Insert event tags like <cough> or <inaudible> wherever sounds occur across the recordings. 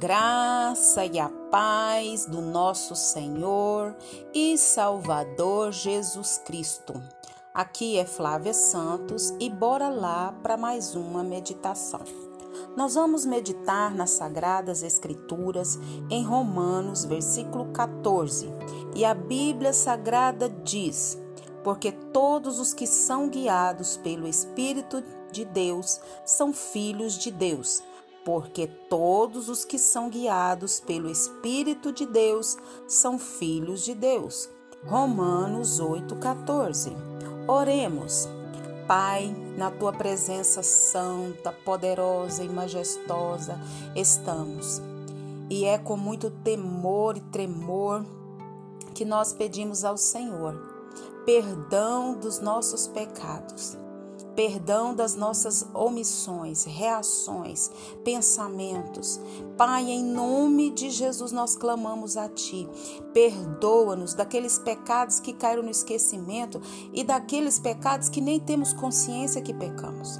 graça e a paz do nosso Senhor e Salvador Jesus Cristo. Aqui é Flávia Santos e bora lá para mais uma meditação. Nós vamos meditar nas Sagradas Escrituras em Romanos, versículo 14. E a Bíblia Sagrada diz: Porque todos os que são guiados pelo Espírito de Deus são filhos de Deus porque todos os que são guiados pelo Espírito de Deus são filhos de Deus. Romanos 8,14. Oremos. Pai, na tua presença santa, poderosa e majestosa estamos. E é com muito temor e tremor que nós pedimos ao Senhor perdão dos nossos pecados perdão das nossas omissões, reações, pensamentos. Pai, em nome de Jesus nós clamamos a Ti. Perdoa-nos daqueles pecados que caíram no esquecimento e daqueles pecados que nem temos consciência que pecamos.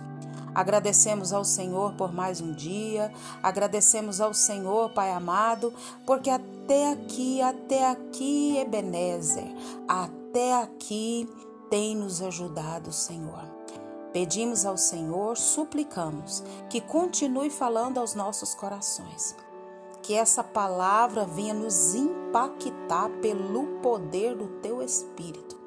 Agradecemos ao Senhor por mais um dia, agradecemos ao Senhor, Pai amado, porque até aqui, até aqui, Ebenezer, até aqui tem nos ajudado, Senhor. Pedimos ao Senhor, suplicamos que continue falando aos nossos corações. Que essa palavra venha nos impactar pelo poder do teu Espírito.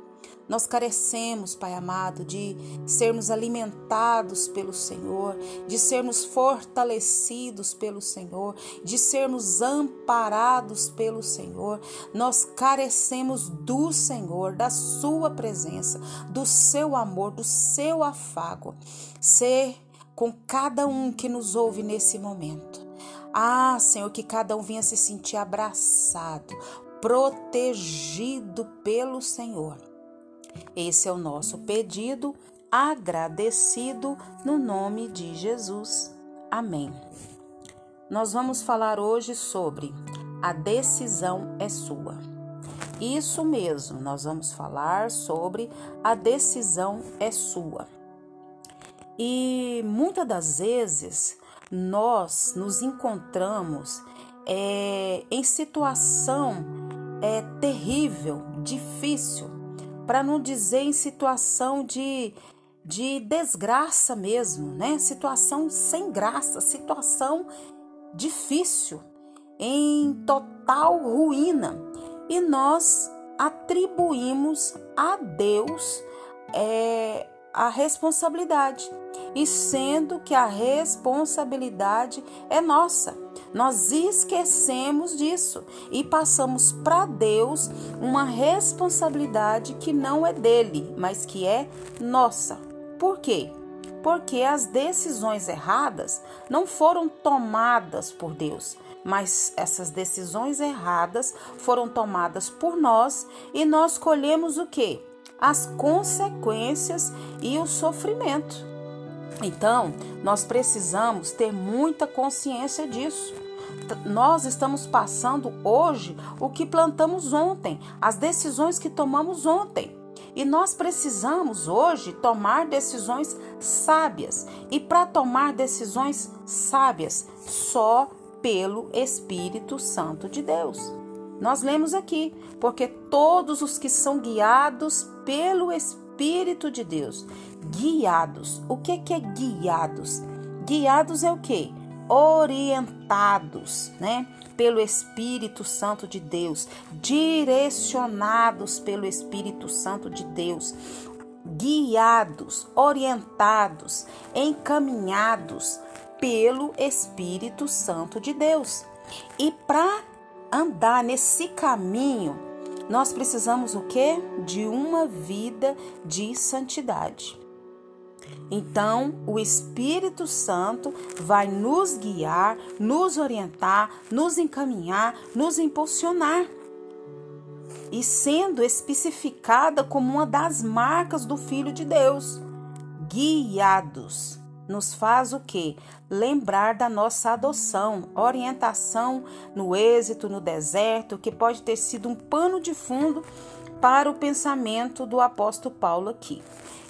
Nós carecemos, Pai amado, de sermos alimentados pelo Senhor, de sermos fortalecidos pelo Senhor, de sermos amparados pelo Senhor. Nós carecemos do Senhor, da Sua presença, do Seu amor, do Seu afago. Ser com cada um que nos ouve nesse momento. Ah, Senhor, que cada um venha se sentir abraçado, protegido pelo Senhor esse é o nosso pedido, agradecido no nome de Jesus. Amém. Nós vamos falar hoje sobre a decisão é sua. Isso mesmo, nós vamos falar sobre a decisão é sua. E muitas das vezes nós nos encontramos é, em situação é, terrível, difícil, para não dizer em situação de, de desgraça mesmo, né? Situação sem graça, situação difícil, em total ruína. E nós atribuímos a Deus é, a responsabilidade, e sendo que a responsabilidade é nossa. Nós esquecemos disso e passamos para Deus uma responsabilidade que não é dele, mas que é nossa. Por quê? Porque as decisões erradas não foram tomadas por Deus, mas essas decisões erradas foram tomadas por nós e nós colhemos o que? As consequências e o sofrimento. Então, nós precisamos ter muita consciência disso nós estamos passando hoje o que plantamos ontem, as decisões que tomamos ontem. E nós precisamos hoje tomar decisões sábias. E para tomar decisões sábias, só pelo Espírito Santo de Deus. Nós lemos aqui, porque todos os que são guiados pelo Espírito de Deus, guiados. O que é guiados? Guiados é o que? orientados, né, pelo Espírito Santo de Deus, direcionados pelo Espírito Santo de Deus, guiados, orientados, encaminhados pelo Espírito Santo de Deus. E para andar nesse caminho, nós precisamos o quê? De uma vida de santidade. Então, o Espírito Santo vai nos guiar, nos orientar, nos encaminhar, nos impulsionar. E sendo especificada como uma das marcas do Filho de Deus, guiados, nos faz o que? Lembrar da nossa adoção, orientação no êxito, no deserto, que pode ter sido um pano de fundo para o pensamento do apóstolo Paulo aqui.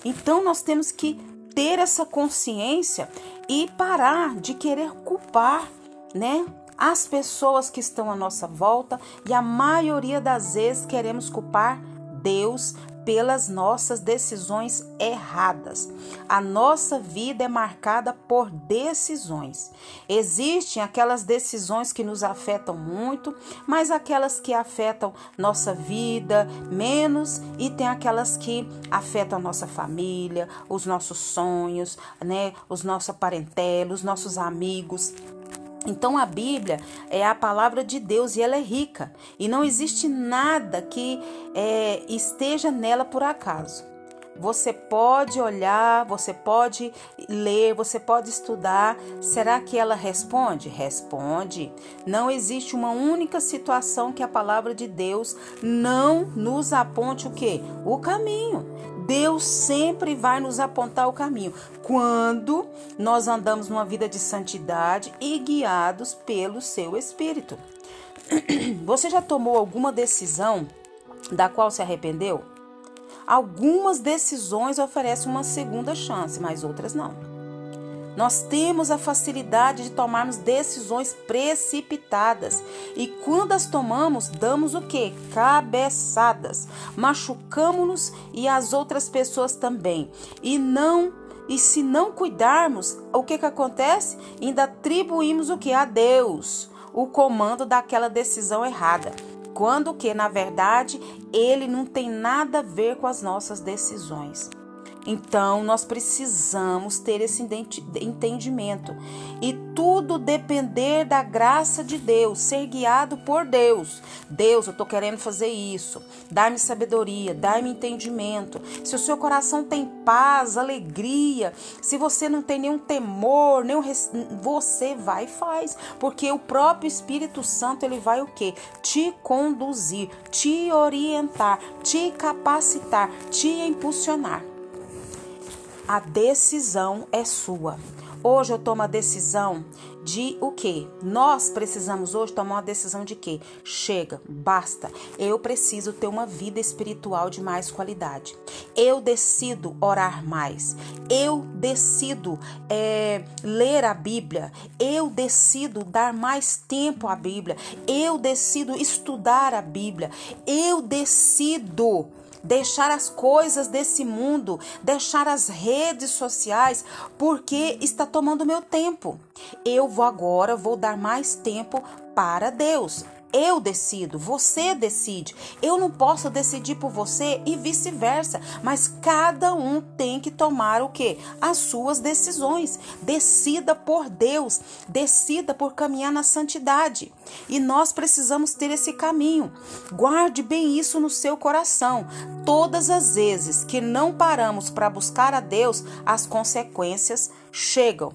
Então nós temos que ter essa consciência e parar de querer culpar, né? as pessoas que estão à nossa volta e a maioria das vezes queremos culpar Deus pelas nossas decisões erradas. A nossa vida é marcada por decisões. Existem aquelas decisões que nos afetam muito, mas aquelas que afetam nossa vida menos e tem aquelas que afetam a nossa família, os nossos sonhos, né, os nossos parentelos, os nossos amigos. Então a Bíblia é a palavra de Deus e ela é rica e não existe nada que é, esteja nela por acaso. Você pode olhar, você pode ler, você pode estudar. Será que ela responde? Responde. Não existe uma única situação que a palavra de Deus não nos aponte o quê? O caminho. Deus sempre vai nos apontar o caminho quando nós andamos numa vida de santidade e guiados pelo seu Espírito. <clears throat> Você já tomou alguma decisão da qual se arrependeu? Algumas decisões oferecem uma segunda chance, mas outras não. Nós temos a facilidade de tomarmos decisões precipitadas e quando as tomamos, damos o que? Cabeçadas. Machucamos-nos e as outras pessoas também. E não e se não cuidarmos, o que que acontece? Ainda atribuímos o que a Deus, o comando daquela decisão errada. Quando que, na verdade, ele não tem nada a ver com as nossas decisões. Então, nós precisamos ter esse entendimento e tudo depender da graça de Deus, ser guiado por Deus. Deus, eu estou querendo fazer isso. Dá-me sabedoria, dá-me entendimento. Se o seu coração tem paz, alegria, se você não tem nenhum temor, nenhum você vai e faz, porque o próprio Espírito Santo ele vai o quê? Te conduzir, te orientar, te capacitar, te impulsionar. A decisão é sua. Hoje eu tomo a decisão de o quê? Nós precisamos hoje tomar uma decisão de quê? Chega, basta. Eu preciso ter uma vida espiritual de mais qualidade. Eu decido orar mais. Eu decido é, ler a Bíblia. Eu decido dar mais tempo à Bíblia. Eu decido estudar a Bíblia. Eu decido deixar as coisas desse mundo, deixar as redes sociais, porque está tomando meu tempo. Eu vou agora, vou dar mais tempo para Deus. Eu decido, você decide. Eu não posso decidir por você e vice-versa, mas cada um tem que tomar o que? As suas decisões. Decida por Deus, decida por caminhar na santidade. E nós precisamos ter esse caminho. Guarde bem isso no seu coração. Todas as vezes que não paramos para buscar a Deus, as consequências chegam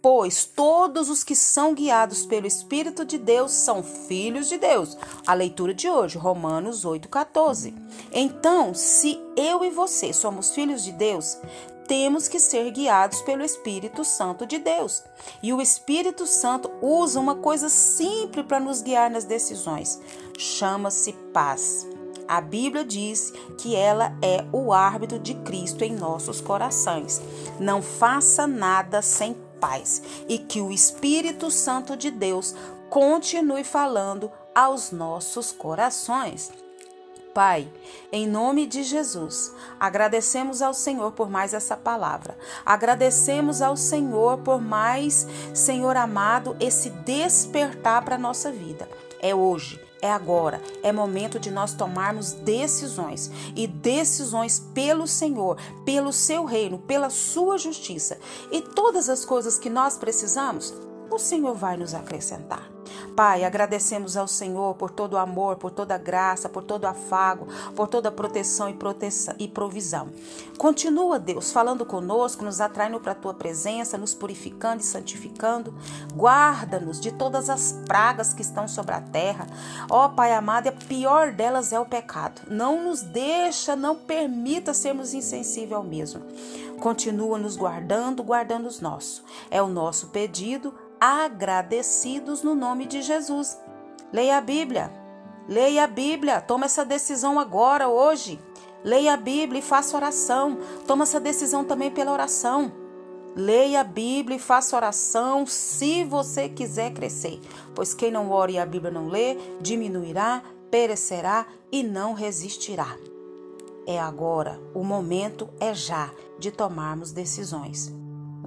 pois todos os que são guiados pelo Espírito de Deus são filhos de Deus. A leitura de hoje, Romanos 8,14. Então, se eu e você somos filhos de Deus, temos que ser guiados pelo Espírito Santo de Deus. E o Espírito Santo usa uma coisa simples para nos guiar nas decisões: chama-se paz. A Bíblia diz que ela é o árbitro de Cristo em nossos corações. Não faça nada sem paz e que o Espírito Santo de Deus continue falando aos nossos corações. Pai, em nome de Jesus, agradecemos ao Senhor por mais essa palavra. Agradecemos ao Senhor por mais, Senhor amado, esse despertar para a nossa vida. É hoje é agora, é momento de nós tomarmos decisões e decisões pelo Senhor, pelo seu reino, pela sua justiça. E todas as coisas que nós precisamos, o Senhor vai nos acrescentar. Pai, agradecemos ao Senhor por todo o amor, por toda a graça, por todo o afago, por toda a proteção e, proteção e provisão. Continua, Deus, falando conosco, nos atraindo para a tua presença, nos purificando e santificando. Guarda-nos de todas as pragas que estão sobre a terra. Ó oh, Pai amado, a pior delas é o pecado. Não nos deixa, não permita sermos insensíveis ao mesmo. Continua nos guardando, guardando os nossos. É o nosso pedido agradecidos no nome de Jesus. Leia a Bíblia. Leia a Bíblia. Toma essa decisão agora, hoje. Leia a Bíblia e faça oração. Toma essa decisão também pela oração. Leia a Bíblia e faça oração se você quiser crescer, pois quem não ora e a Bíblia não lê, diminuirá, perecerá e não resistirá. É agora, o momento é já de tomarmos decisões.